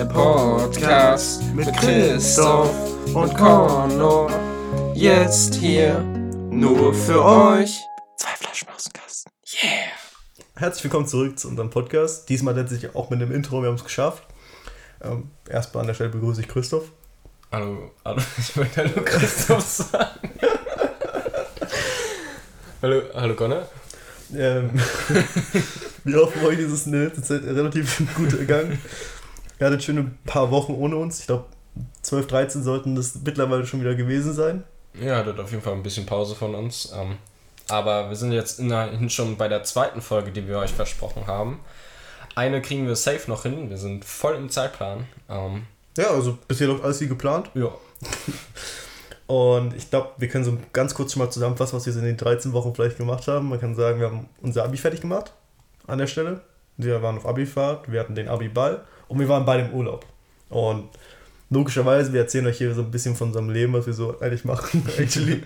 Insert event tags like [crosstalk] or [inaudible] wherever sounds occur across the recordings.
Der Podcast mit Christoph und Connor. Jetzt hier nur für euch. Zwei Flaschen aus dem Kasten. Yeah! Herzlich willkommen zurück zu unserem Podcast. Diesmal letztlich auch mit dem Intro, wir haben es geschafft. Ähm, erstmal an der Stelle begrüße ich Christoph. Hallo, hallo, [laughs] ich wollte Hallo Christoph sagen. hallo, hallo Connor. Ähm, [laughs] wir hoffen, euch ist es in der letzten Zeit relativ gut ergangen. Ihr hattet schon ein paar Wochen ohne uns. Ich glaube, 12, 13 sollten das mittlerweile schon wieder gewesen sein. Ja, hattet auf jeden Fall ein bisschen Pause von uns. Ähm, aber wir sind jetzt immerhin schon bei der zweiten Folge, die wir euch versprochen haben. Eine kriegen wir safe noch hin. Wir sind voll im Zeitplan. Ähm, Ja, also bisher läuft alles wie geplant. ja. [laughs] Und ich glaube, wir können so ganz kurz schon mal zusammenfassen, was wir so in den 13 Wochen vielleicht gemacht haben. Man kann sagen, wir haben unser Abi fertig gemacht an der Stelle. Wir waren auf Abifahrt, wir hatten den Abi-Ball und wir waren beide im Urlaub. Und logischerweise, wir erzählen euch hier so ein bisschen von unserem Leben, was wir so eigentlich machen, [laughs] actually.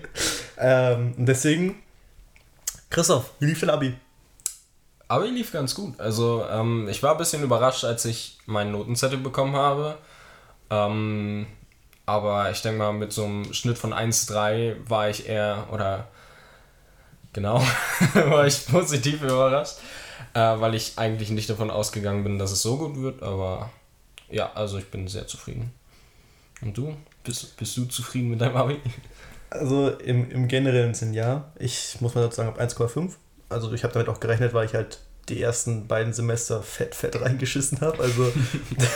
ähm, deswegen, Christoph, wie lief dein Abi? Aber lief ganz gut. Also, ähm, ich war ein bisschen überrascht, als ich meinen Notenzettel bekommen habe. Ähm, aber ich denke mal, mit so einem Schnitt von 1,3 war ich eher, oder genau, [laughs] war ich positiv überrascht, äh, weil ich eigentlich nicht davon ausgegangen bin, dass es so gut wird. Aber ja, also ich bin sehr zufrieden. Und du? Bist, bist du zufrieden mit deinem Abi? Also im, im generellen Sinn ja. Ich muss mal dazu sagen, ab 1,5. Also ich habe damit auch gerechnet, weil ich halt die ersten beiden Semester fett, fett reingeschissen habe. Also,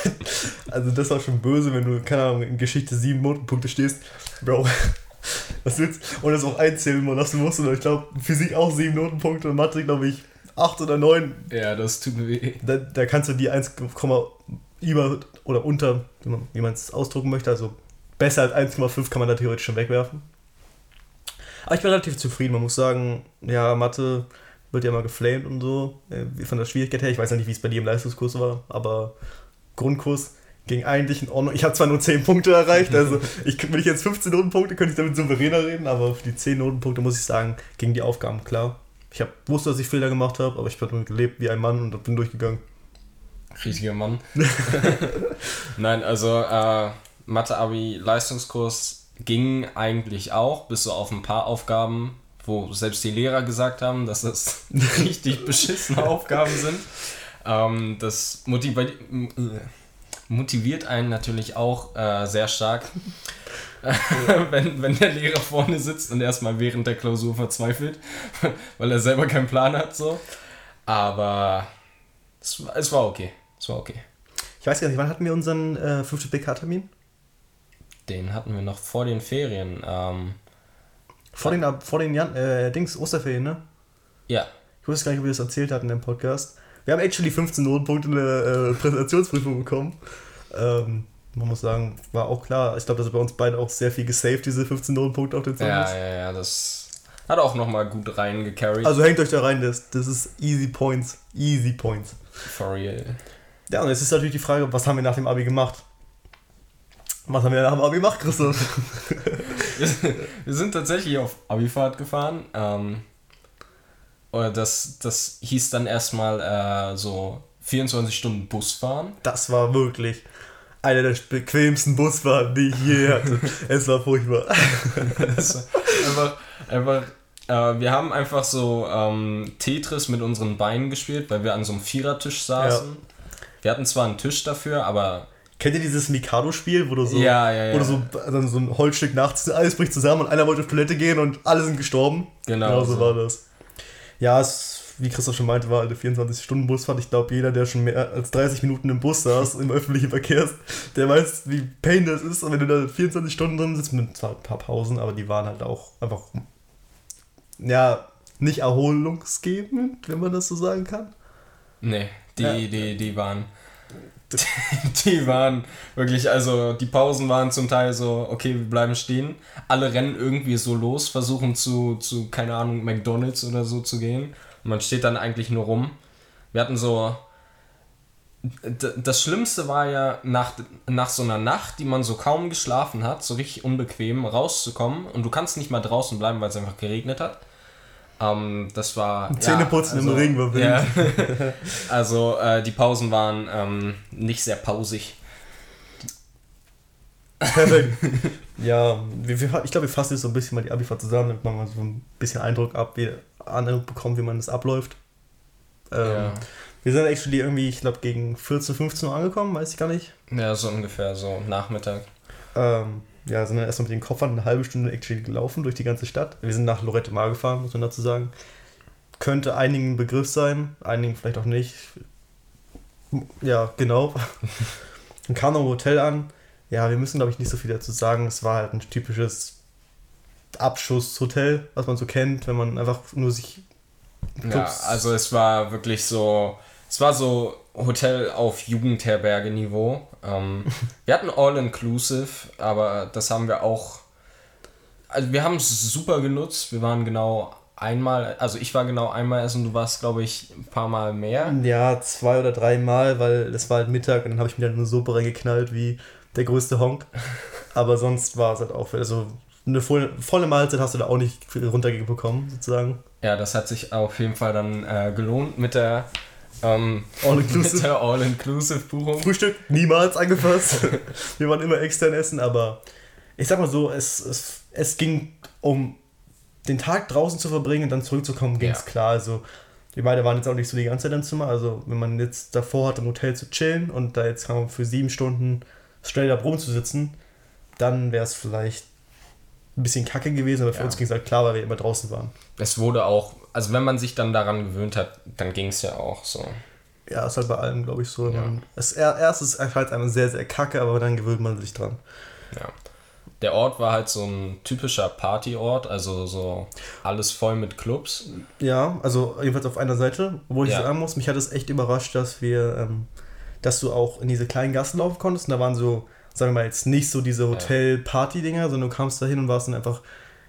[laughs] also das war schon böse, wenn du, keine Ahnung, in Geschichte sieben Notenpunkte stehst. Bro, [laughs] was willst Und das auch einzählen lassen musst. Und ich glaube, Physik auch sieben Notenpunkte und Mathe, glaube ich, acht oder neun. Ja, das tut mir weh. Da, da kannst du die 1, über oder unter, wie man wie man es ausdrucken möchte, also besser als 1,5 kann man da theoretisch schon wegwerfen. Aber ich bin relativ zufrieden. Man muss sagen, ja, Mathe wird ja mal geflamed und so. äh, Von der Schwierigkeit her. Ich weiß ja nicht, wie es bei dir im Leistungskurs war, aber Grundkurs ging eigentlich in Ordnung. Ich habe zwar nur 10 Punkte erreicht, also [laughs] ich, wenn ich jetzt 15 Notenpunkte, könnte ich damit souveräner reden, aber für die 10 Notenpunkte muss ich sagen, gingen die Aufgaben klar. Ich hab, wusste, dass ich Fehler gemacht habe, aber ich habe damit gelebt wie ein Mann und bin durchgegangen. Riesiger Mann. [laughs] [laughs] Nein, also äh, Mathe-Abi-Leistungskurs ging eigentlich auch, bis so auf ein paar Aufgaben, wo selbst die Lehrer gesagt haben, dass das [laughs] richtig beschissene Aufgaben sind. Ähm, das motiviert, motiviert einen natürlich auch äh, sehr stark, [laughs] wenn, wenn der Lehrer vorne sitzt und erstmal während der Klausur verzweifelt, [laughs] weil er selber keinen Plan hat. So. Aber es, war- es war okay. Es war okay. Ich weiß gar nicht, wann hatten wir unseren äh, 5. BK-Termin? Den hatten wir noch vor den Ferien. Ähm, Vor den, vor den Jan äh, Dings, Osterferien, ne? ja, Ich wusste gar nicht, ob wir das erzählt hatten im Podcast. Wir haben actually 15 Notenpunkte in der äh, Präsentationsprüfung bekommen. Ähm, man muss sagen, war auch klar. Ich glaube, dass bei uns beiden auch sehr viel gesaved, diese 15 Notenpunkte auf den ja, Zeugnis. ja, ja, das hat auch nochmal gut reingecarried. Also hängt euch da rein, das, das ist easy points. Easy points. For real. Ja, und jetzt ist natürlich die Frage, was haben wir nach dem Abi gemacht? Was haben wir nach dem Abi gemacht, Christoph? [laughs] wir sind tatsächlich auf Abifahrt gefahren. Ähm, oder das, das hieß dann erstmal äh, so 24 Stunden Bus fahren. Das war wirklich einer der bequemsten Busfahrten, die ich je [laughs] hatte. es war furchtbar. Einfach, einfach äh, wir haben einfach so ähm, Tetris mit unseren Beinen gespielt, weil wir an so einem Vierertisch saßen. Wir hatten zwar einen Tisch dafür, aber Kennt ihr dieses Mikado-Spiel, wo du so, Ja, ja, ja. wo du so, also so ein Holzstück nachts, alles bricht zusammen und einer wollte auf Toilette gehen und alle sind gestorben? Genau so so. war das. Ja, es, wie Christoph schon meinte, war eine 24-Stunden-Busfahrt. Ich glaube, jeder, der schon mehr als 30 Minuten im Bus saß, im öffentlichen Verkehr, der weiß, wie pain das ist. Und wenn du da 24 Stunden drin sitzt, mit zwar ein paar Pausen, aber die waren halt auch einfach, ja, nicht erholungsgebend, wenn man das so sagen kann. nee, die, Ja. die, die waren. [laughs] Die waren wirklich, also die Pausen waren zum Teil so, okay, wir bleiben stehen. Alle rennen irgendwie so los, versuchen zu, zu keine Ahnung, McDonalds oder so zu gehen. Und man steht dann eigentlich nur rum. Wir hatten so. Das Schlimmste war ja, nach, nach so einer Nacht, die man so kaum geschlafen hat, so richtig unbequem, rauszukommen. Und du kannst nicht mal draußen bleiben, weil es einfach geregnet hat. Ähm, das war. Zähneputzen im Regen war wild. Ja, [laughs] also äh, die Pausen waren ähm, nicht sehr pausig. Perfekt. [laughs] ja, wir, wir, ich glaube, wir fassen jetzt so ein bisschen mal die Abifahrt zusammen, damit man mal so ein bisschen Eindruck ab, wie, Eindruck bekommt, wie man das abläuft. Ähm, ja. Wir sind actually irgendwie, ich glaube, gegen 14, 15 Uhr angekommen, weiß ich gar nicht. Ja, so ungefähr, so Nachmittag. Ähm, ja, sind dann erstmal mit den Koffern eine halbe Stunde actually gelaufen durch die ganze Stadt. Wir sind nach Lorette Mar gefahren, muss man dazu sagen. Könnte einigen ein Begriff sein, einigen vielleicht auch nicht. Ja, genau. [laughs] Dann kam noch ein Hotel an. Ja, wir müssen, glaube ich, nicht so viel dazu sagen. Es war halt ein typisches Abschusshotel, was man so kennt, wenn man einfach nur sich. Ja, also es war wirklich so. Es war so Hotel auf Jugendherberge-Niveau. Ähm, [laughs] wir hatten All-Inclusive, aber das haben wir auch. Also wir haben es super genutzt. Wir waren genau einmal, also ich war genau einmal essen, du warst, glaube ich, ein paar Mal mehr. Ja, zwei oder drei Mal, weil das war halt Mittag und dann habe ich mir dann eine Suppe reingeknallt wie der größte Honk. [laughs] Aber sonst war es halt auch, also eine volle, Mahlzeit hast du da auch nicht runterbekommen, sozusagen. Ja, das hat sich auf jeden Fall dann äh, gelohnt mit der ähm, All-Inclusive All Buchung. Frühstück niemals angefasst. [laughs] Wir waren immer extern essen, aber ich sag mal so, es, es, es ging um den Tag draußen zu verbringen und dann zurückzukommen, ging es ja. klar. Also wir beide waren jetzt auch nicht so die ganze Zeit im Zimmer. Also wenn man jetzt davor hat, im Hotel zu chillen und da jetzt für sieben Stunden straight up rumzusitzen, dann wäre es vielleicht ein bisschen kacke gewesen, aber für ja. uns ging es halt klar, weil wir immer draußen waren. Es wurde auch, also wenn man sich dann daran gewöhnt hat, dann ging es ja auch so. Ja, ist halt bei allem, glaube ich, so. Ja. Man, es, erst ist halt einem sehr, sehr kacke, aber dann gewöhnt man sich dran. Ja der Ort war halt so ein typischer Partyort, also so alles voll mit Clubs. Ja, also jedenfalls auf einer Seite, wo ich ja. sagen muss, mich hat es echt überrascht, dass wir, ähm, dass du auch in diese kleinen Gassen laufen konntest und da waren so, sagen wir mal jetzt nicht so diese Hotel-Party-Dinger, sondern du kamst da hin und warst dann einfach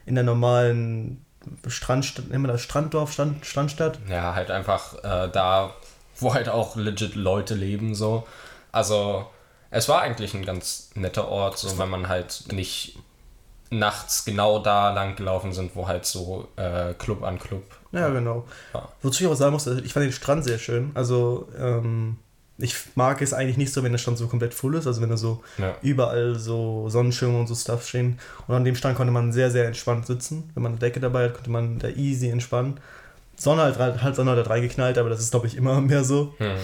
in der normalen Strand, nennen wir das Stranddorf, Strand, Strandstadt? Ja, halt einfach äh, da, wo halt auch legit Leute leben, so. Also es war eigentlich ein ganz netter Ort, so wenn man halt nicht nachts genau da lang gelaufen sind, wo halt so äh, Club an Club. Ja, genau. Ja. Wozu ich aber sagen muss, ich fand den Strand sehr schön. Also, ähm, ich mag es eigentlich nicht so, wenn der Strand so komplett voll ist, also wenn da so ja. überall so Sonnenschirme und so Stuff stehen. Und an dem Strand konnte man sehr, sehr entspannt sitzen. Wenn man eine Decke dabei hat, konnte man da easy entspannen. Sonne halt, halt Sonne hat da reingeknallt, aber das ist, glaube ich, immer [laughs] mehr so. Hm.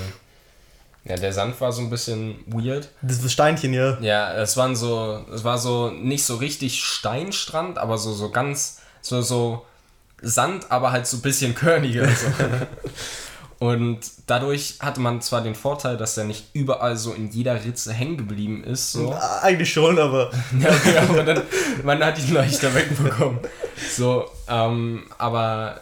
Ja, der Sand war so ein bisschen weird. Das Steinchen, ja. Ja, es waren so, es war so nicht so richtig Steinstrand, aber so, so ganz, so, so Sand, aber halt so ein bisschen körniger. So. [laughs] Und dadurch hatte man zwar den Vorteil, dass er nicht überall so in jeder Ritze hängen geblieben ist. So. Eigentlich schon, aber. [laughs] ja, okay, aber dann, man hat ihn leichter wegbekommen. So, ähm, aber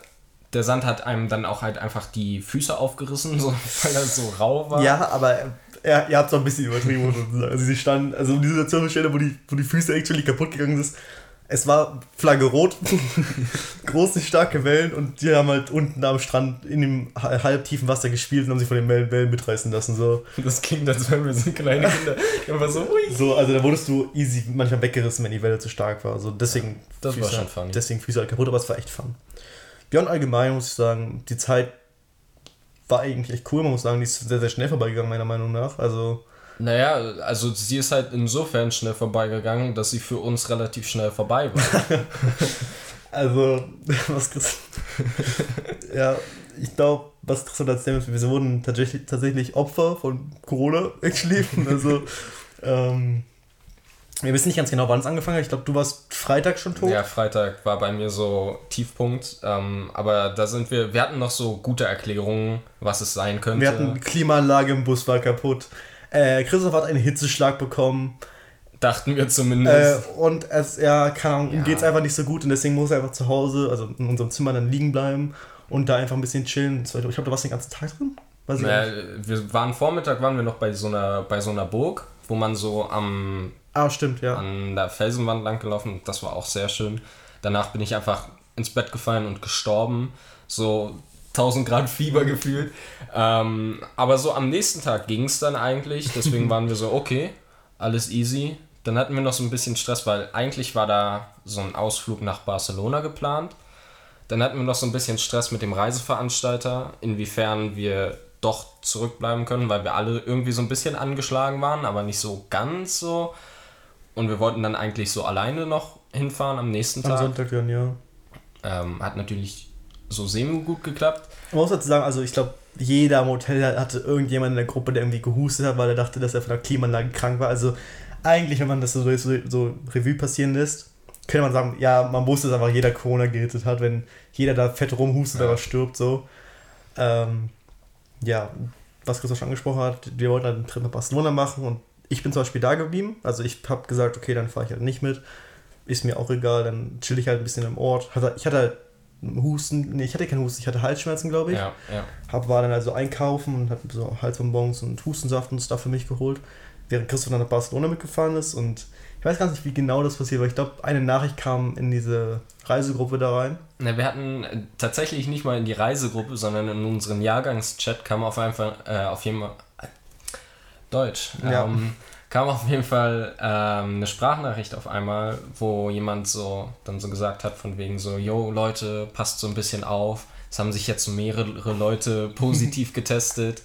der Sand hat einem dann auch halt einfach die Füße aufgerissen, so, [laughs] weil er so rau war. Ja, aber er, ihr habt es auch ein bisschen übertrieben. Also sie standen, also die Situation, wo die, wo die Füße actually kaputt gegangen sind, es war Flagge rot, [laughs] große, starke Wellen und die haben halt unten am Strand in dem halbtiefen Wasser gespielt und haben sich von den Wellen mitreißen lassen. So. Das klingt, als wären wir so kleine Kinder. [laughs] Einfach so, ui. So, also da wurdest du easy manchmal weggerissen, wenn die Welle zu stark war. Also deswegen, das Füße, war schon funny. Deswegen Füße halt kaputt, aber es war echt fun. Beyond allgemein muss ich sagen, die Zeit war eigentlich echt cool. Man muss sagen, die ist sehr, sehr schnell vorbeigegangen, meiner Meinung nach. Also. Naja, also sie ist halt insofern schnell vorbeigegangen, dass sie für uns relativ schnell vorbei war. [laughs] also, [laughs] was Chris. [laughs] ja, ich glaube, was Christian erzählt ist, wir wurden tatsächlich, tatsächlich Opfer von Corona, actually. Also, ähm, wir wissen nicht ganz genau, wann es angefangen hat. Ich glaube, du warst Freitag schon tot. Ja, Freitag war bei mir so Tiefpunkt. Ähm, aber da sind wir, wir hatten noch so gute Erklärungen, was es sein könnte. Wir hatten Klimaanlage im Bus war kaputt. Äh, Christoph hat einen Hitzeschlag bekommen. Dachten wir zumindest. Äh, und es, ja, keine Ahnung, ja. ihm geht es einfach nicht so gut und deswegen muss er einfach zu Hause, also in unserem Zimmer dann liegen bleiben und da einfach ein bisschen chillen. Ich glaube, du warst den ganzen Tag drin. Naja, wir waren Vormittag waren wir noch bei so einer bei so einer Burg, wo man so am Ah, stimmt, ja. An der Felsenwand lang gelaufen. Das war auch sehr schön. Danach bin ich einfach ins Bett gefallen und gestorben. So 1000 Grad Fieber gefühlt. Ähm, aber so am nächsten Tag ging es dann eigentlich. Deswegen [laughs] waren wir so, okay, alles easy. Dann hatten wir noch so ein bisschen Stress, weil eigentlich war da so ein Ausflug nach Barcelona geplant. Dann hatten wir noch so ein bisschen Stress mit dem Reiseveranstalter, inwiefern wir doch zurückbleiben können, weil wir alle irgendwie so ein bisschen angeschlagen waren, aber nicht so ganz so. und wir wollten dann eigentlich so alleine noch hinfahren am nächsten Tag. Am Sonntag dann, ja. Ähm, hat natürlich so semi gut geklappt. Man muss dazu sagen, also ich glaube, jeder im Hotel hatte irgendjemand in der Gruppe, der irgendwie gehustet hat, weil er dachte, dass er von der Klimaanlage krank war. Also eigentlich, wenn man das so, so, so Revue passieren lässt, könnte man sagen, ja, man wusste, dass einfach jeder Corona gerettet hat, wenn jeder da fett rumhustet ja. oder stirbt, so. Ähm, ja, was Christoph schon angesprochen hat, wir wollten halt einen Trip nach Barcelona machen und ich bin zum Beispiel da geblieben. Also ich habe gesagt, okay, dann fahre ich halt nicht mit. Ist mir auch egal, dann chill ich halt ein bisschen im Ort. Ich hatte halt Husten, nee, ich hatte keinen Husten, ich hatte Halsschmerzen, glaube ich. Ja, ja. Hab, war dann also einkaufen und habe so Halsbonbons und Hustensaft und Stuff für mich geholt, während Christoph dann nach Barcelona mitgefahren ist und ich weiß gar nicht, wie genau das passiert, weil ich glaube, eine Nachricht kam in diese Reisegruppe da rein. Na, wir hatten äh, tatsächlich nicht mal in die Reisegruppe, sondern in unseren Jahrgangschat kam auf einfach äh, auf jeden Fall äh, Deutsch. Ja. Ähm, kam auf jeden Fall ähm, eine Sprachnachricht auf einmal, wo jemand so dann so gesagt hat von wegen so, yo Leute, passt so ein bisschen auf. Es haben sich jetzt mehrere Leute [laughs] positiv getestet.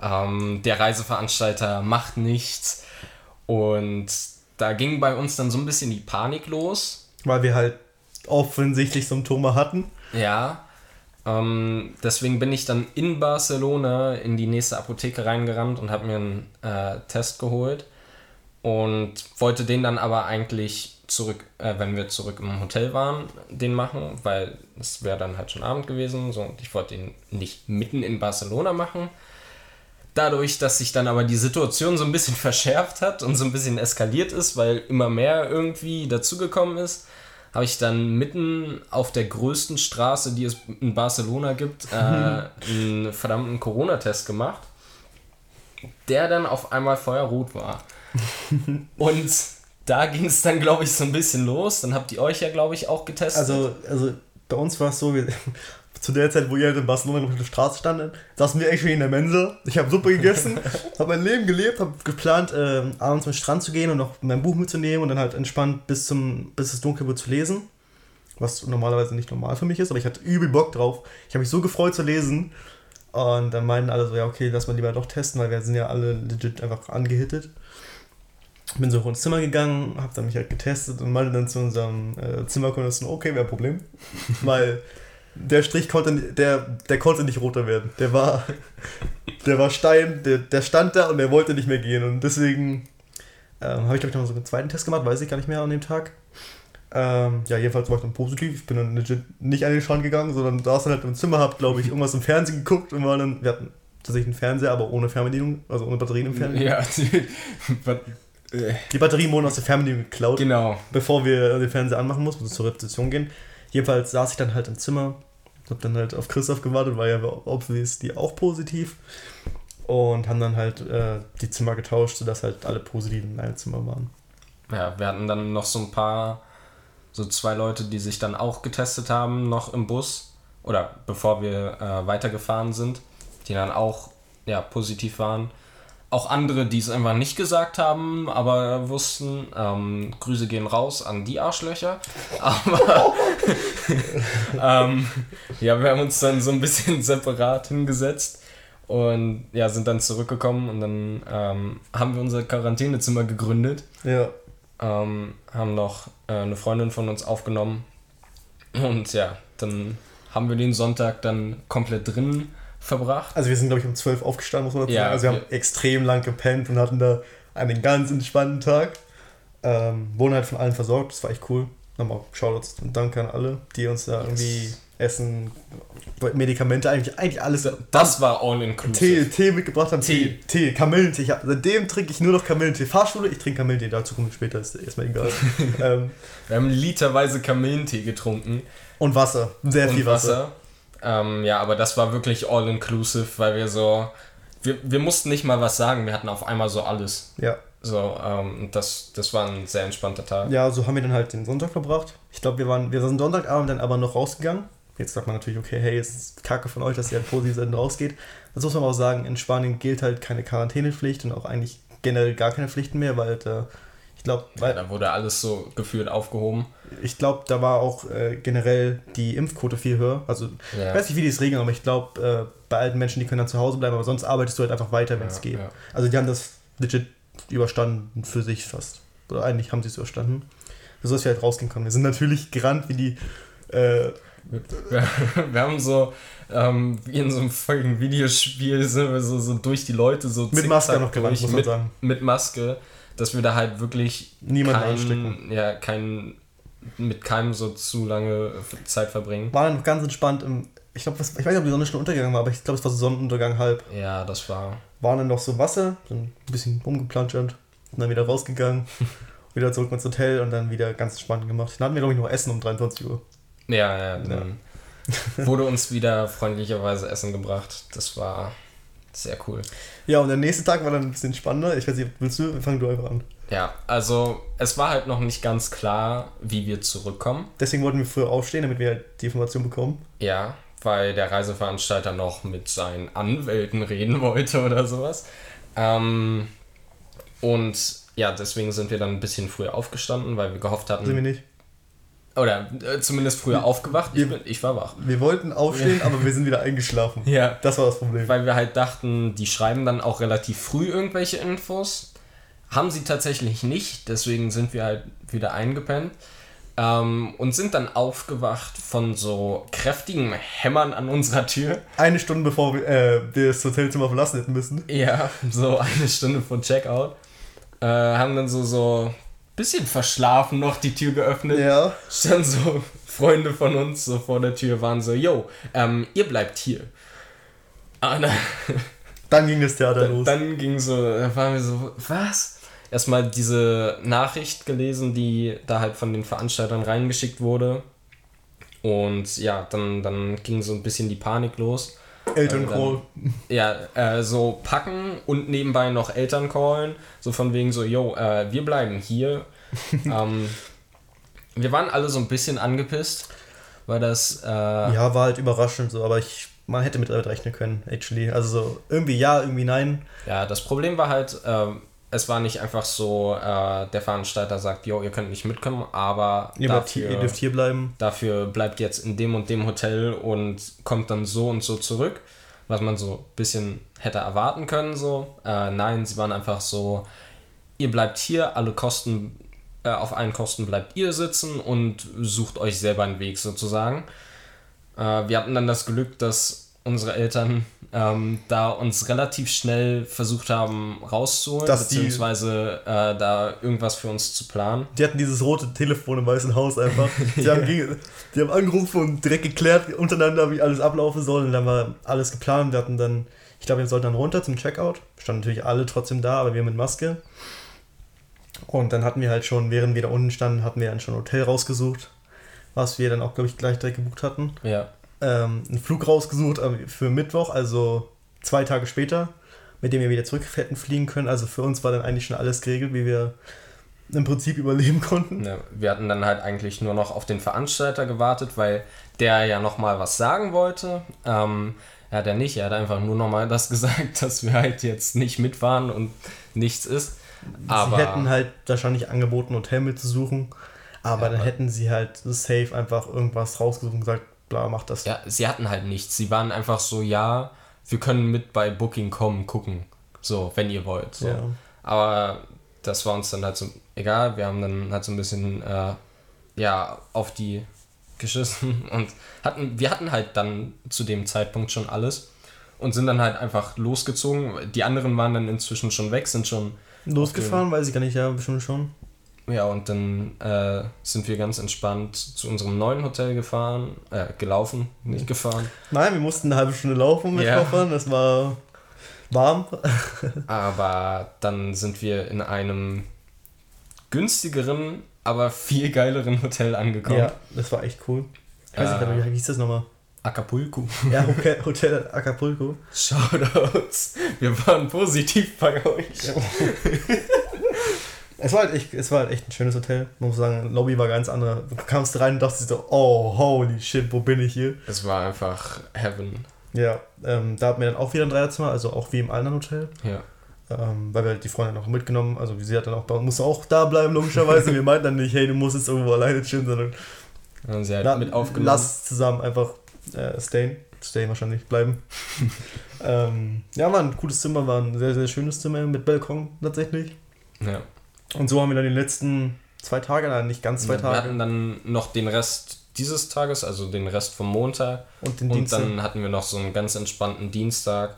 Ähm, der Reiseveranstalter macht nichts und da ging bei uns dann so ein bisschen die Panik los. Weil wir halt offensichtlich Symptome hatten. Ja. Ähm, deswegen bin ich dann in Barcelona in die nächste Apotheke reingerannt und habe mir einen äh, Test geholt und wollte den dann aber eigentlich zurück, äh, wenn wir zurück im Hotel waren, den machen, weil es wäre dann halt schon Abend gewesen so, und ich wollte ihn nicht mitten in Barcelona machen. Dadurch, dass sich dann aber die Situation so ein bisschen [laughs] verschärft hat und so ein bisschen eskaliert ist, weil immer mehr irgendwie dazugekommen ist, habe ich dann mitten auf der größten Straße, die es in Barcelona gibt, äh, [laughs] einen verdammten Corona-Test gemacht, der dann auf einmal feuerrot war. Und da ging es dann, glaube ich, so ein bisschen los. Dann habt ihr euch ja, glaube ich, auch getestet. Also, also bei uns war es so, wir, [laughs] zu der Zeit, wo ihr halt in Barcelona auf der Straße standet, saßen wir actually in der Mensa. Ich habe Suppe gegessen, [laughs] habe mein Leben gelebt, habe geplant, äh, abends zum Strand zu gehen und noch mein Buch mitzunehmen und dann halt entspannt bis, zum, bis es dunkel wird zu lesen. Was normalerweise nicht normal für mich ist, aber ich hatte übel Bock drauf. Ich habe mich so gefreut zu lesen. Und dann meinten alle so, ja, okay, lass mal lieber doch testen, weil wir sind ja alle legit einfach angehittet. Bin so ins Zimmer gegangen, hab dann mich halt getestet und meinte dann zu unserem äh, Zimmerkundisten, okay, wäre Problem. [laughs] weil der Strich konnte, der, der konnte nicht roter werden. Der war, der war Stein, der, der stand da und der wollte nicht mehr gehen. Und deswegen ähm, habe ich, glaube ich, noch so einen zweiten Test gemacht, weiß ich gar nicht mehr an dem Tag. Ähm, ja, jedenfalls war ich dann positiv. Ich bin dann legit nicht an den Strand gegangen, sondern saß dann halt im Zimmer, hab, glaube ich, [laughs] irgendwas im Fernsehen geguckt und war dann, wir hatten tatsächlich einen Fernseher, aber ohne Fernbedienung, also ohne Batterien im Fernseher. Ja, [laughs] die, Batterien wurden aus der Fernbedienung geklaut. Genau. Bevor wir den Fernseher anmachen mussten, mussten zur Rezeption gehen. Jedenfalls saß ich dann halt im Zimmer, hab dann halt auf Christoph gewartet, war ja obviously auch positiv. Und haben dann halt äh, die Zimmer getauscht, sodass halt alle positiv in einem Zimmer waren. Ja, wir hatten dann noch so ein paar, so zwei Leute, die sich dann auch getestet haben, noch im Bus. Oder bevor wir äh, weitergefahren sind, die dann auch ja, positiv waren auch andere, die es einfach nicht gesagt haben, aber wussten, ähm, Grüße gehen raus an die Arschlöcher. [laughs] Aber [laughs] ähm, ja, wir haben uns dann so ein bisschen [laughs] separat hingesetzt und ja, sind dann zurückgekommen und dann ähm, haben wir unser Quarantänezimmer gegründet. Ja. Ähm, haben noch äh, eine Freundin von uns aufgenommen und ja, dann haben wir den Sonntag dann komplett drin verbracht. Also wir sind, glaube ich, um 12 aufgestanden, muss man dazu ja, sagen. Also wir haben extrem lang gepennt und hatten da einen ganz entspannten Tag. Ähm, wurden halt von allen versorgt, das war echt cool. Nochmal Shoutouts und Danke an alle, die uns da yes. irgendwie Essen, Medikamente, eigentlich, eigentlich alles. Das war all inclusive. Tee, Tee mitgebracht haben. Tee, Tee Kamillentee. Ich hab, seitdem trinke ich nur noch Kamillentee. Fahrschule, ich trinke Kamillentee, dazu kommen wir später, ist erstmal egal. [laughs] ähm, wir haben literweise Kamillentee getrunken. Und Wasser, sehr und viel Wasser. Wasser. Ähm, ja, aber das war wirklich all-inclusive, weil wir so. Wir, wir mussten nicht mal was sagen, wir hatten auf einmal so alles. Ja. So, ähm, das, das war ein sehr entspannter Tag. Ja, so haben wir dann halt den Sonntag verbracht. Ich glaube, wir waren, wir sind Sonntagabend dann aber noch rausgegangen. Jetzt sagt man natürlich, okay, hey, es ist kacke von euch, dass ihr halt positiv rausgeht. Das muss man auch sagen, in Spanien gilt halt keine Quarantänepflicht und auch eigentlich generell gar keine Pflichten mehr, weil da, ich glaube, ja, da wurde alles so gefühlt aufgehoben ich glaube, da war auch äh, generell die Impfquote viel höher. Also, ja. ich weiß nicht, wie die es regeln, aber ich glaube, äh, bei alten Menschen, die können dann zu Hause bleiben, aber sonst arbeitest du halt einfach weiter, wenn es ja, geht. Also, die haben das legit überstanden für sich fast. Oder eigentlich haben sie es überstanden. So dass wir halt rausgehen konnten. Wir sind natürlich gerannt wie die. Äh, wir, [laughs] wir, haben so, ähm, wie in so einem folgenden Videospiel, sind wir so, so durch die Leute so Mit Maske noch gerannt, muss man mit, sagen. Mit Maske, dass wir da halt wirklich niemanden anstecken. Ja, kein, mit keinem so zu lange Zeit verbringen. War dann ganz entspannt im. Ich glaube, ich weiß nicht, ob die Sonne schon untergegangen war, aber ich glaube, es war so Sonnenuntergang halb. Ja, das war. Waren dann noch so Wasser, so ein bisschen rumgeplanschert und dann wieder rausgegangen, [laughs] wieder zurück ins Hotel und dann wieder ganz entspannt gemacht. Dann hatten wir, glaube ich, noch Essen um 23 Uhr. Ja, ja, dann ja. wurde uns [laughs] wieder freundlicherweise Essen gebracht. Das war sehr cool. Ja, und der nächste Tag war dann ein bisschen spannender. Ich weiß nicht, willst du? Fang du einfach an. Ja, also es war halt noch nicht ganz klar, wie wir zurückkommen. Deswegen wollten wir früher aufstehen, damit wir halt die Information bekommen. Ja, weil der Reiseveranstalter noch mit seinen Anwälten reden wollte oder sowas. Ähm, und ja, deswegen sind wir dann ein bisschen früher aufgestanden, weil wir gehofft hatten. Sind wir nicht? Oder äh, zumindest früher wir, aufgewacht. Ich, bin, ich war wach. Wir wollten aufstehen, aber wir sind wieder eingeschlafen. [laughs] Ja. Das war das Problem. Weil wir halt dachten, die schreiben dann auch relativ früh irgendwelche Infos. Haben sie tatsächlich nicht, deswegen sind wir halt wieder eingepennt. Ähm, und sind dann aufgewacht von so kräftigen Hämmern an unserer Tür. Eine Stunde bevor wir äh, das Hotelzimmer verlassen hätten müssen. Ja, so eine Stunde vor Checkout. Äh, haben dann so, so bisschen verschlafen noch die Tür geöffnet. Ja. Standen so Freunde von uns so vor der Tür, waren so, yo, ähm, ihr bleibt hier. Ah, dann, dann ging das Theater dann, los. Dann ging so, da waren wir so, was? Erstmal diese Nachricht gelesen, die da halt von den Veranstaltern reingeschickt wurde. Und ja, dann, dann ging so ein bisschen die Panik los. Elterncall. Äh, ja, äh, so packen und nebenbei noch Eltern callen. So von wegen so, yo, äh, wir bleiben hier. [laughs] ähm, wir waren alle so ein bisschen angepisst, weil das. Äh, ja, war halt überraschend so, aber ich, man hätte mit damit rechnen können, actually. Also so irgendwie ja, irgendwie nein. Ja, das Problem war halt, ähm, es war nicht einfach so, äh, der Veranstalter sagt, jo, ihr könnt nicht mitkommen, aber ihr, dafür, ihr dürft hier bleiben. Dafür bleibt jetzt in dem und dem Hotel und kommt dann so und so zurück, was man so ein bisschen hätte erwarten können. So. Äh, nein, sie waren einfach so, ihr bleibt hier, alle Kosten, äh, auf allen Kosten bleibt ihr sitzen und sucht euch selber einen Weg sozusagen. Äh, wir hatten dann das Glück, dass unsere Eltern ähm, da uns relativ schnell versucht haben rauszuholen, Dass beziehungsweise äh, da irgendwas für uns zu planen. Die hatten dieses rote Telefon im Weißen Haus einfach. [laughs] Die, haben, die haben angerufen und direkt geklärt untereinander, wie alles ablaufen soll. Und dann war alles geplant. Wir hatten dann, ich glaube, wir sollten dann runter zum Checkout. Standen natürlich alle trotzdem da, aber wir mit Maske. Und dann hatten wir halt schon, während wir da unten standen, hatten wir dann schon ein Hotel rausgesucht, was wir dann auch, glaube ich, gleich direkt gebucht hatten. Ja ähm, einen Flug rausgesucht äh, für Mittwoch, also zwei Tage später, mit dem wir wieder zurück hätten fliegen können. Also für uns war dann eigentlich schon alles geregelt, wie wir im Prinzip [laughs] überleben konnten. Ja, wir hatten dann halt eigentlich nur noch auf den Veranstalter gewartet, weil der ja nochmal was sagen wollte. Ähm, er hat ja nicht, er hat einfach nur nochmal das [laughs] gesagt, dass wir halt jetzt nicht mitfahren und nichts ist. Aber sie hätten halt wahrscheinlich angeboten, Hotel mitzusuchen, aber ja, dann hätten sie halt safe einfach irgendwas rausgesucht und gesagt, bla, macht das. Ja, sie hatten halt nichts. Sie waren einfach so, ja, wir können mit bei Booking kommen, gucken. So, wenn ihr wollt. So. Ja. Aber das war uns dann halt so egal. Wir haben dann halt so ein bisschen, äh, ja, auf die geschissen [laughs] und hatten, wir hatten halt dann zu dem Zeitpunkt schon alles und sind dann halt einfach losgezogen. Die anderen waren dann inzwischen schon weg, sind schon losgefahren, weiß ich gar nicht, ja, bestimmt schon. Ja, und dann äh, sind wir ganz entspannt zu unserem neuen Hotel gefahren, äh, gelaufen, nicht gefahren. Nein, wir mussten eine halbe Stunde laufen mit ja. Koffern, das war warm. [laughs] aber dann sind wir in einem günstigeren, aber viel geileren Hotel angekommen. Ja, das war echt cool. Ich weiß nicht, äh, wie hieß das nochmal? Acapulco. Ja, okay, Hotel Acapulco. [laughs] Shoutouts. Wir waren positiv bei euch. Es war, halt echt, es war halt echt ein schönes Hotel. Man muss sagen, Lobby war ganz andere. Du kamst rein und dachtest so, oh, holy shit, wo bin ich hier? Es war einfach Heaven. Ja, ähm, da hatten wir dann auch wieder ein Dreierzimmer, also auch wie im anderen Hotel. Ja. Ähm, weil wir halt die Freundin auch mitgenommen, also sie hat dann auch, musste auch da bleiben, logischerweise. [laughs] wir meinten dann nicht, hey, du musst jetzt irgendwo alleine chillen, sondern. Und sie hat na, mit aufgenommen. Lass zusammen einfach äh, stayen. Stayen wahrscheinlich bleiben. [laughs] ähm, ja, war ein cooles Zimmer, war ein sehr, sehr schönes Zimmer mit Balkon tatsächlich. Ja. Und so haben wir dann die letzten zwei Tage, nein, nicht ganz zwei wir Tage. hatten dann noch den Rest dieses Tages, also den Rest vom Montag. Und den Und Dienstag. dann hatten wir noch so einen ganz entspannten Dienstag,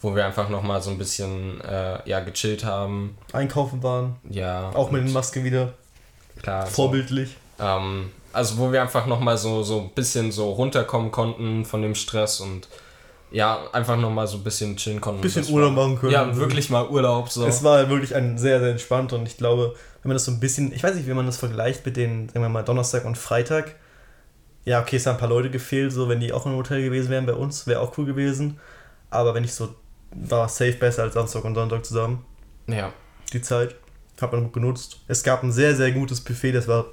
wo wir einfach nochmal so ein bisschen äh, ja, gechillt haben. Einkaufen waren. Ja. Auch mit den Masken wieder. klar, so, Vorbildlich. ähm, also wo wir einfach nochmal so, so ein bisschen so runterkommen konnten von dem Stress und ja, einfach nochmal so ein bisschen chillen konnten. Bisschen Urlaub war- machen können. Ja, wirklich mal Urlaub so. Es war wirklich ein sehr, sehr entspannt und ich glaube, wenn man das so ein bisschen, ich weiß nicht, wie man das vergleicht mit den, sagen wir mal, Donnerstag und Freitag. Ja, okay, es haben ein paar Leute gefehlt, so wenn die auch im Hotel gewesen wären bei uns, wäre auch cool gewesen. Aber wenn ich so, war safe besser als Samstag und Sonntag zusammen. ja. Die Zeit. Hat man gut genutzt. Es gab ein sehr, sehr gutes Buffet, das war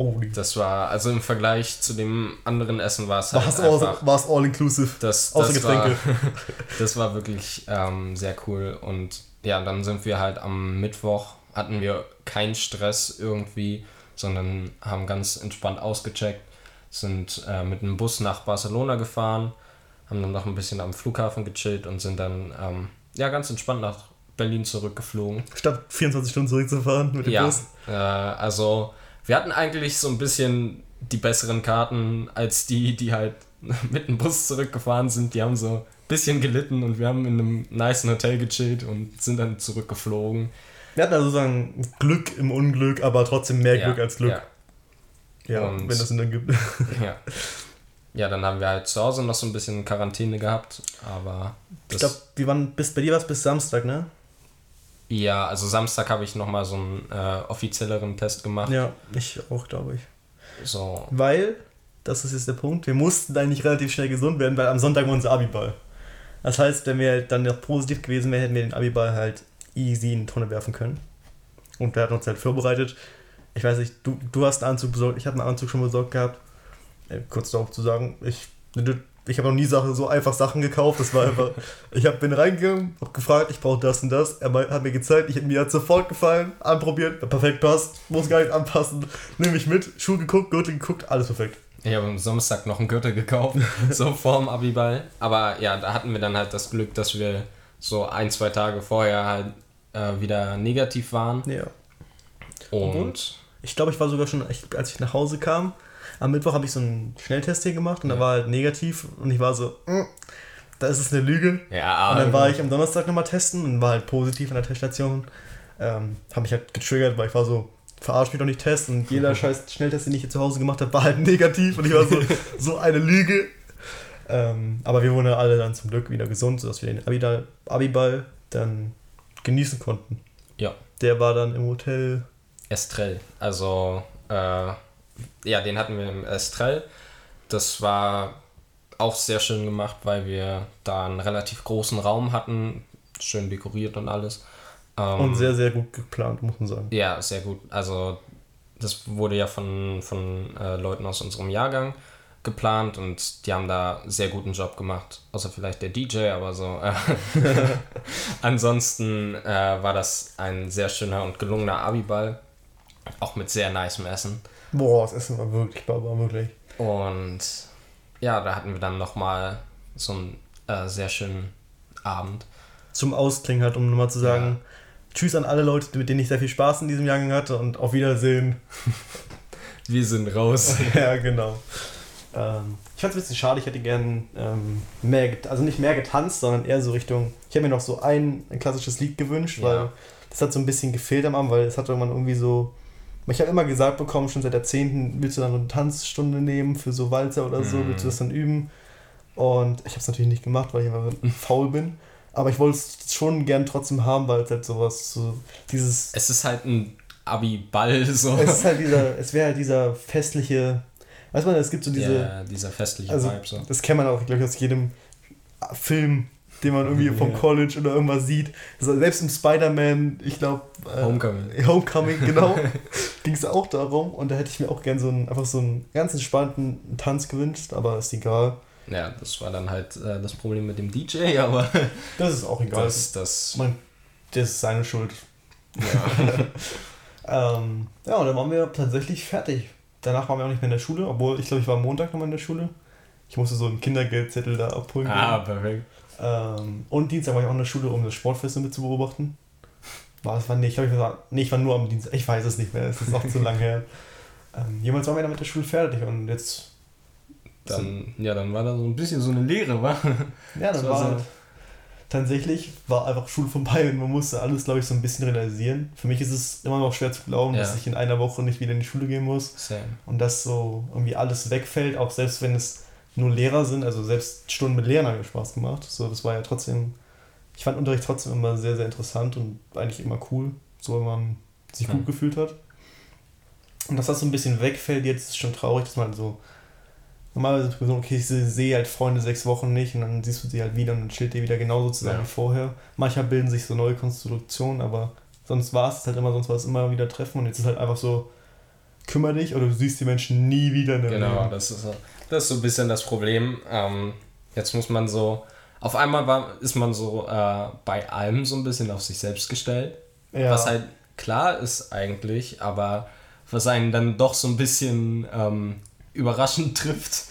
holy. Das war, also im Vergleich zu dem anderen Essen war es halt War es einfach... all, war's all inclusive. Das, Außer das, war, Getränke. [laughs] das war wirklich ähm, sehr cool. Und ja, dann sind wir halt am Mittwoch, hatten wir keinen Stress irgendwie, sondern haben ganz entspannt ausgecheckt, sind äh, mit einem Bus nach Barcelona gefahren, haben dann noch ein bisschen am Flughafen gechillt und sind dann ähm, ja ganz entspannt nach Berlin zurückgeflogen. Statt 24 Stunden zurückzufahren mit dem Ja, Bus. äh, also wir hatten eigentlich so ein bisschen die besseren Karten als die, die halt [laughs] mit dem Bus zurückgefahren sind. Die haben so ein bisschen gelitten und wir haben in einem nice Hotel gechillt und sind dann zurückgeflogen. Wir hatten also sozusagen Glück im Unglück, aber trotzdem mehr Glück als Glück. Ja, Und- wenn das Sinn dann gibt. Ja, [laughs] [laughs] ja. Ja, dann haben wir halt zu Hause noch so ein bisschen Quarantäne gehabt, aber Ich glaube, wir waren bis bei dir war es bis Samstag, ne? Ja, also Samstag habe ich nochmal so einen äh, offizielleren Test gemacht. Ja, ich auch, glaube ich. So, Weil, das ist jetzt der Punkt, wir mussten eigentlich relativ schnell gesund werden, weil am Sonntag war unser Abiball. Das heißt, wenn wir dann noch positiv gewesen wären, hätten wir den Abiball halt easy in die Tonne werfen können. Und wir hatten uns halt vorbereitet. Ich weiß nicht, du, du hast einen Anzug besorgt, ich habe einen Anzug schon besorgt gehabt. Äh, kurz darauf zu sagen, ich, ich habe noch nie Sache, so einfach Sachen gekauft. Das war einfach, [laughs] ich hab, bin reingegangen, habe gefragt, ich brauche das und das. Er hat mir gezeigt, ich, mir hat sofort gefallen, anprobiert, perfekt passt, muss gar nicht anpassen. Nehme ich mit, Schuhe geguckt, Gürtel geguckt, alles perfekt. Ich habe am Samstag noch einen Gürtel gekauft, [laughs] so vorm Abiball. Aber ja, da hatten wir dann halt das Glück, dass wir so ein, zwei Tage vorher halt äh, wieder negativ waren. Ja. Obwohl? Und Ich glaube, ich war sogar schon, als ich nach Hause kam, am Mittwoch habe ich so einen Schnelltest hier gemacht und Ja. da war halt negativ und ich war so, "Mm, da ist es eine Lüge. ja, Und dann war ich am Donnerstag nochmal testen und war halt positiv an der Teststation. Ähm, habe mich halt getriggert, weil ich war so, verarsch mich doch nicht testen. Und jeder [laughs] scheiß Schnelltest, den ich hier zu Hause gemacht habe, war halt negativ und ich war so, [laughs] so eine Lüge. Ähm, aber wir wurden ja alle dann zum Glück wieder gesund, sodass wir den Abiball, Abiball dann genießen konnten. Ja. Der war dann im Hotel. Estrell. Also, äh, ja, den hatten wir im Estrell. Das war auch sehr schön gemacht, weil wir da einen relativ großen Raum hatten, schön dekoriert und alles. Ähm, Und sehr, sehr gut geplant, muss man sagen. Ja, sehr gut. Also das wurde ja von, von äh, Leuten aus unserem Jahrgang geplant und die haben da sehr guten Job gemacht. Außer vielleicht der DJ, aber so. Äh, [laughs] [laughs] ansonsten äh, war das ein sehr schöner und gelungener Abiball. Auch mit sehr nicem Essen. Boah, das Essen war wirklich war wirklich. Und ja, da hatten wir dann nochmal so einen äh, sehr schönen Abend. Zum Ausklingen halt, um nochmal zu sagen, Tschüss an alle Leute, mit denen ich sehr viel Spaß in diesem Jahrgang hatte und auf Wiedersehen. [laughs] Wir sind raus. [laughs] ja, genau. Ähm, ich fand es ein bisschen schade, ich hätte gern ähm, mehr, also nicht mehr getanzt, sondern eher so Richtung, ich hätte mir noch so ein, ein klassisches Lied gewünscht, Ja. weil das hat so ein bisschen gefehlt am Abend, weil es hat irgendwann irgendwie so, ich habe immer gesagt bekommen, schon seit 10. willst du dann eine Tanzstunde nehmen für so Walzer oder so, Mhm. willst du das dann üben? Und ich habe es natürlich nicht gemacht, weil ich einfach faul bin. Aber ich wollte es schon gern trotzdem haben, weil es halt sowas, so dieses Es ist halt ein Abi-Ball so. es ist halt dieser, es wäre halt dieser festliche, weiß man, es gibt so diese, ja, dieser festliche also Vibe so. das kennt man auch, glaube ich, aus jedem Film, den man irgendwie vom Ja. College oder irgendwas sieht. Also selbst im Spider-Man, ich glaube, äh, Homecoming. Homecoming, genau, [laughs] ging es auch darum und da hätte ich mir auch gern so einen, einfach so einen ganz entspannten Tanz gewünscht, aber ist egal. Ja, das war dann halt äh, das Problem mit dem DJ, [laughs] aber Das ist auch egal. das, das Man, das ist seine Schuld. ja. [laughs] Ähm, ja, und dann waren wir tatsächlich fertig. Danach waren wir auch nicht mehr in der Schule, obwohl ich glaube, ich war am Montag nochmal in der Schule. Ich musste so einen Kindergeldzettel da abholen. ah, perfekt. Ähm, und Dienstag war ich auch in der Schule, um das Sportfest mit zu beobachten. War es war nicht, ich glaube, nee, ich war nur am Dienstag. Ich weiß es nicht mehr, es ist auch zu [laughs] lange her. Ähm, jemals waren wir dann mit der Schule fertig und jetzt. Dann, ja, dann war da so ein bisschen so eine Lehre, wa? Ja, dann war halt, tatsächlich war einfach Schule vorbei und man musste alles, glaube ich, so ein bisschen realisieren. Für mich ist es immer noch schwer zu glauben, ja. dass ich in einer Woche nicht wieder in die Schule gehen muss. Same. Und dass so irgendwie alles wegfällt, auch selbst wenn es nur Lehrer sind, also selbst Stunden mit Lehrern haben mir Spaß gemacht. So, das war ja trotzdem, ich fand Unterricht trotzdem immer sehr, sehr interessant und eigentlich immer cool, so wenn man sich ja. gut gefühlt hat. Und dass das so ein bisschen wegfällt, jetzt ist schon traurig, dass man so. Normalerweise so, okay, ich sehe halt Freunde sechs Wochen nicht und dann siehst du sie halt wieder und dann chillt ihr wieder genauso zusammen ja. wie vorher. Manchmal bilden sich so neue Konstruktionen, aber sonst war es halt immer, sonst war es immer wieder Treffen und jetzt ist halt einfach so, kümmere dich oder du siehst die Menschen nie wieder. Genau, das ist, das ist so ein bisschen das Problem. Ähm, jetzt muss man so, auf einmal war, ist man so äh, bei allem so ein bisschen auf sich selbst gestellt. Ja. Was halt klar ist eigentlich, aber was einen dann doch so ein bisschen ähm, überraschend [laughs] trifft.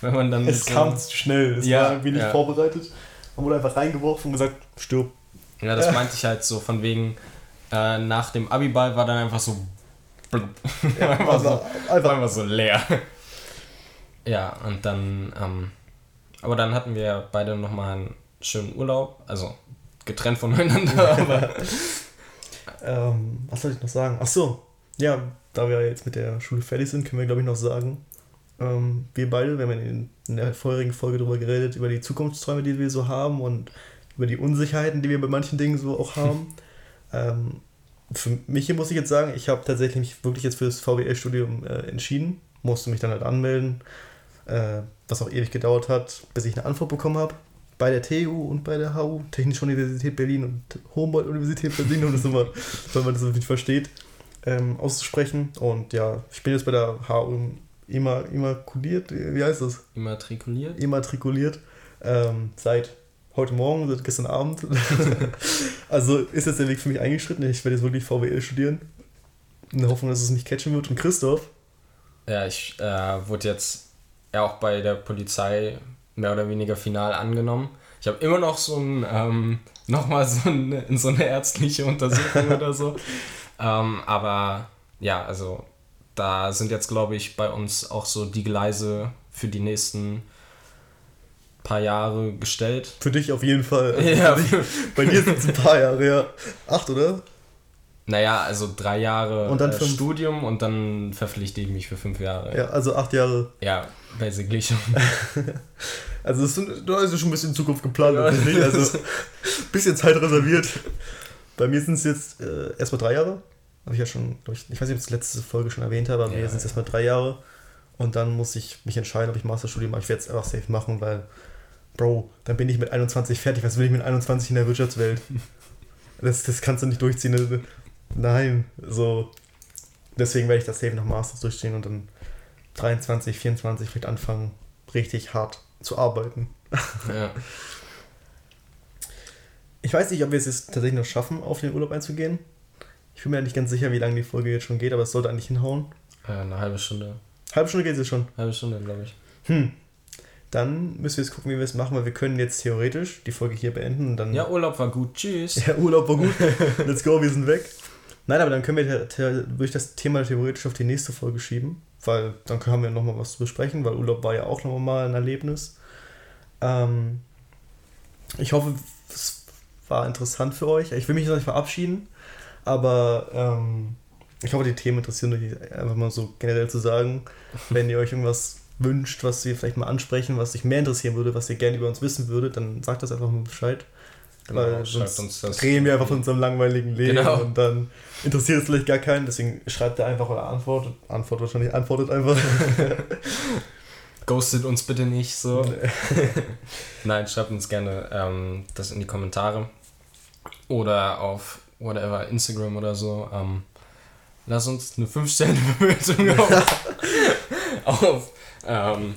Wenn man dann. Es so, kam schnell, es ja, war irgendwie nicht ja. vorbereitet. Man wurde einfach reingeworfen und gesagt, stirb. Ja, das meinte ich halt so, von wegen, äh, nach dem Abiball war dann einfach so. [laughs] Einfach, also so einfach, einfach so leer. Ja, und dann. Ähm, aber dann hatten wir beide nochmal einen schönen Urlaub, also getrennt voneinander, [laughs] aber. ähm, was soll ich noch sagen? Ach so, ja, da wir jetzt mit der Schule fertig sind, können wir, glaube ich, noch sagen, ähm, wir beide, wir haben in, in der vorherigen Folge darüber geredet, über die Zukunftsträume, die wir so haben und über die Unsicherheiten, die wir bei manchen Dingen so auch haben. [laughs] ähm, für mich hier muss ich jetzt sagen, ich habe tatsächlich mich wirklich jetzt für das VWL-Studium äh, entschieden, musste mich dann halt anmelden, äh, was auch ewig gedauert hat, bis ich eine Antwort bekommen habe. Bei der TU und bei der HU, Technische Universität Berlin und Humboldt-Universität Berlin, um das immer, weil man das nicht versteht ähm, auszusprechen. Und ja, ich bin jetzt bei der HU immer, immakuliert, wie heißt das? Immatrikuliert? Immatrikuliert. Ähm, seit heute Morgen, seit gestern Abend. [laughs] also ist jetzt der Weg für mich eingeschritten. Ich werde jetzt wirklich VWL studieren. In der Hoffnung, dass es nicht catchen wird. Und Christoph? Ja, ich äh, wurde jetzt ja auch bei der Polizei mehr oder weniger final angenommen. Ich habe immer noch so ein, ähm, nochmal so, ein, [laughs] so eine ärztliche Untersuchung oder so. [laughs] Ähm, aber ja, also da sind jetzt, glaube ich, bei uns auch so die Gleise für die nächsten paar Jahre gestellt. Für dich auf jeden Fall. Ja. bei dir sind es ein paar Jahre, ja. Acht, oder? Naja, also drei Jahre und dann äh, Studium und dann verpflichte ich mich für fünf Jahre. Ja, also acht Jahre. Ja, basically schon. [laughs] also sind, du hast ja schon ein bisschen in Zukunft geplant, ja. nicht? Also ein bisschen Zeit reserviert. Bei mir sind es jetzt äh, erstmal drei Jahre. Habe ich ja schon, ich, ich weiß nicht, ob ich das letzte Folge schon erwähnt habe, aber ja, mir sind es ja. erstmal drei Jahre. Und dann muss ich mich entscheiden, ob ich Masterstudium mache. Ich werde es einfach safe machen, weil, Bro, dann bin ich mit 21 fertig. Was will ich mit 21 in der Wirtschaftswelt? [laughs] Das, das kannst du nicht durchziehen. Ne? Nein, so. Deswegen werde ich das safe nach Masters durchziehen und dann 23, 24 vielleicht anfangen, richtig hart zu arbeiten. Ja. Ich weiß nicht, ob wir es jetzt tatsächlich noch schaffen, auf den Urlaub einzugehen. Ich bin mir nicht ganz sicher, wie lange die Folge jetzt schon geht, aber es sollte eigentlich hinhauen. Ja, eine halbe Stunde. Halbe Stunde geht es jetzt schon? Halbe Stunde, glaube ich. Hm. Dann müssen wir jetzt gucken, wie wir es machen, weil wir können jetzt theoretisch die Folge hier beenden und dann. Ja, Urlaub war gut. Tschüss. Ja, Urlaub war gut. [laughs] Let's go, wir sind weg. Nein, aber dann können wir durch das Thema theoretisch auf die nächste Folge schieben, weil dann haben wir nochmal was zu besprechen, weil Urlaub war ja auch nochmal ein Erlebnis. Ähm, ich hoffe, es war interessant für euch. Ich will mich noch nicht verabschieden, aber ähm, ich hoffe, die Themen interessieren euch einfach mal so generell zu sagen. [laughs] Wenn ihr euch irgendwas wünscht, was wir vielleicht mal ansprechen, was euch mehr interessieren würde, was ihr gerne über uns wissen würdet, dann sagt das einfach mal Bescheid. Genau, Weil sonst uns das reden wir einfach von unserem langweiligen Leben genau. und dann interessiert es vielleicht gar keinen, deswegen schreibt er einfach oder antwortet. Antwortet wahrscheinlich, antwortet einfach. [laughs] Ghostet uns bitte nicht so. Nee. [laughs] Nein, schreibt uns gerne ähm, das in die Kommentare. Oder auf whatever, Instagram oder so. Ähm, lass uns eine 5-Sterne-Bewertung [laughs] auf, auf ähm,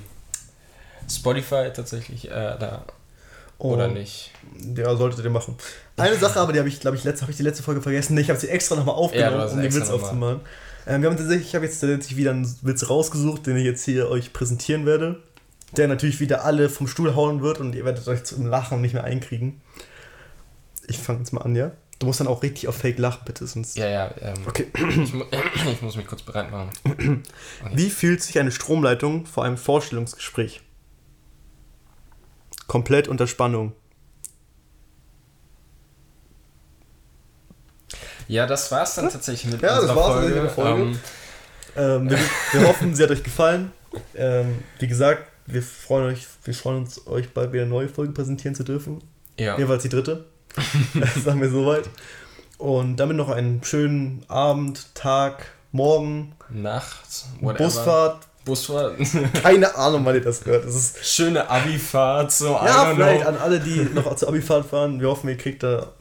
Spotify tatsächlich äh, da. Oh, oder nicht? Ja, solltet ihr machen. Eine Sache aber, die habe ich, glaube ich, letzte, habe ich die letzte Folge vergessen. Ich habe sie extra nochmal aufgenommen, ja, um den Witz aufzumachen. Ähm, wir haben tatsächlich, ich habe jetzt tatsächlich wieder einen Witz rausgesucht, den ich jetzt hier euch präsentieren werde. Der natürlich wieder alle vom Stuhl hauen wird und ihr werdet euch zum Lachen nicht mehr einkriegen. Ich fange jetzt mal an, ja? du musst dann auch richtig auf Fake lachen, bitte. Sonst Ja, ja. Ähm, Okay. Ich, mu [clears throat] ich muss mich kurz bereit machen. Wie fühlt sich eine Stromleitung vor einem Vorstellungsgespräch? Komplett unter Spannung. Ja, das war's dann tatsächlich mit Ja, das unserer war's Folge. mit der Folge. Ähm, Ähm, wir, wir hoffen, sie hat euch gefallen. Ähm, wie gesagt, wir freuen, euch, wir freuen uns, euch bald wieder neue Folgen präsentieren zu dürfen. ja. Jeweils die dritte. Das [laughs] sagen wir soweit. Und damit noch einen schönen Abend, Tag, Morgen, Nacht, whatever. Busfahrt. Busfahrt. [laughs] Keine Ahnung, wann ihr das hört. Das ist Schöne Abifahrt, so. Ja, vielleicht know. an alle, die noch zur Abifahrt fahren. Wir hoffen, ihr kriegt da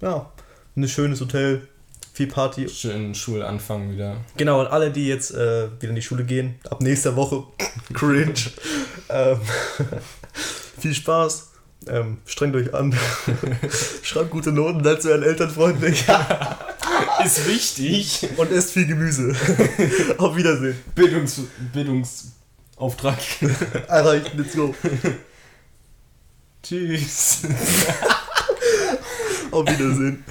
ja, ein schönes Hotel, viel Party. Schönen Schulanfang wieder. Genau, und alle, die jetzt äh, wieder in die Schule gehen, ab nächster Woche, cringe. [laughs] ähm, [laughs] viel Spaß. Ähm, strengt euch an. [laughs] Schreibt gute Noten, seid zu euren Eltern freundlich. [laughs] Ist wichtig. und esst viel Gemüse. [laughs] Auf Wiedersehen. Bildungs Bildungsauftrag. Erreicht, let's go. Tschüss. Auf Wiedersehen.